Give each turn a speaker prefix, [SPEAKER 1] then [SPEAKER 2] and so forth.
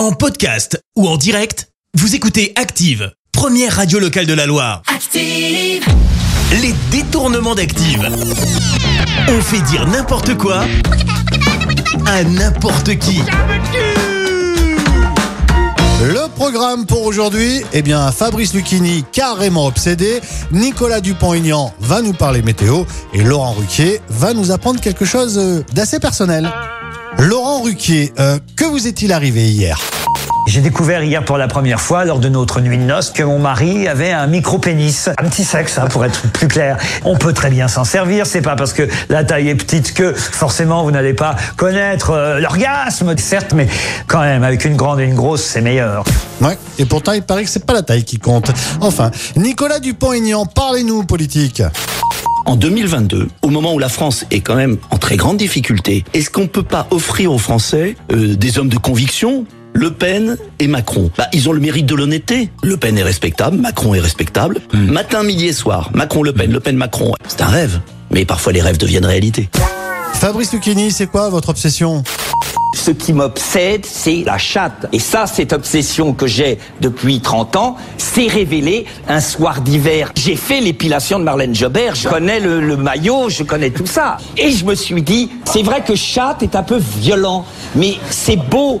[SPEAKER 1] En podcast ou en direct, vous écoutez Active, première radio locale de la Loire.
[SPEAKER 2] Active.
[SPEAKER 1] Les détournements d'Active. On fait dire n'importe quoi à n'importe qui.
[SPEAKER 3] Le programme pour aujourd'hui, eh bien Fabrice Lucchini carrément obsédé, Nicolas Dupont-Aignan va nous parler météo et Laurent Ruquier va nous apprendre quelque chose euh, d'assez personnel. Laurent Ruquier, euh, que vous est-il arrivé hier?
[SPEAKER 4] J'ai découvert hier pour la première fois, lors de notre nuit de noces, que mon mari avait un micro-pénis. Un petit sexe, hein, pour être plus clair. On peut très bien s'en servir. C'est pas parce que la taille est petite que forcément vous n'allez pas connaître euh, l'orgasme, certes, mais quand même, avec une grande et une grosse, c'est meilleur.
[SPEAKER 3] Ouais, et pourtant il paraît que c'est pas la taille qui compte. Enfin, Nicolas Dupont-Aignan, parlez-nous politique.
[SPEAKER 5] En 2022, au moment où la France est quand même en très grande difficulté, est-ce qu'on peut pas offrir aux Français euh, des hommes de conviction le Pen et Macron, bah, ils ont le mérite de l'honnêteté. Le Pen est respectable, Macron est respectable. Matin, midi et soir, Macron, Le Pen, Le Pen, Macron. C'est un rêve. Mais parfois les rêves deviennent réalité.
[SPEAKER 3] Fabrice Lucchini, c'est quoi votre obsession?
[SPEAKER 6] Ce qui m'obsède, c'est la chatte. Et ça, cette obsession que j'ai depuis 30 ans, s'est révélée un soir d'hiver. J'ai fait l'épilation de Marlène Jobert, je connais le, le maillot, je connais tout ça. Et je me suis dit, c'est vrai que chatte est un peu violent, mais c'est beau.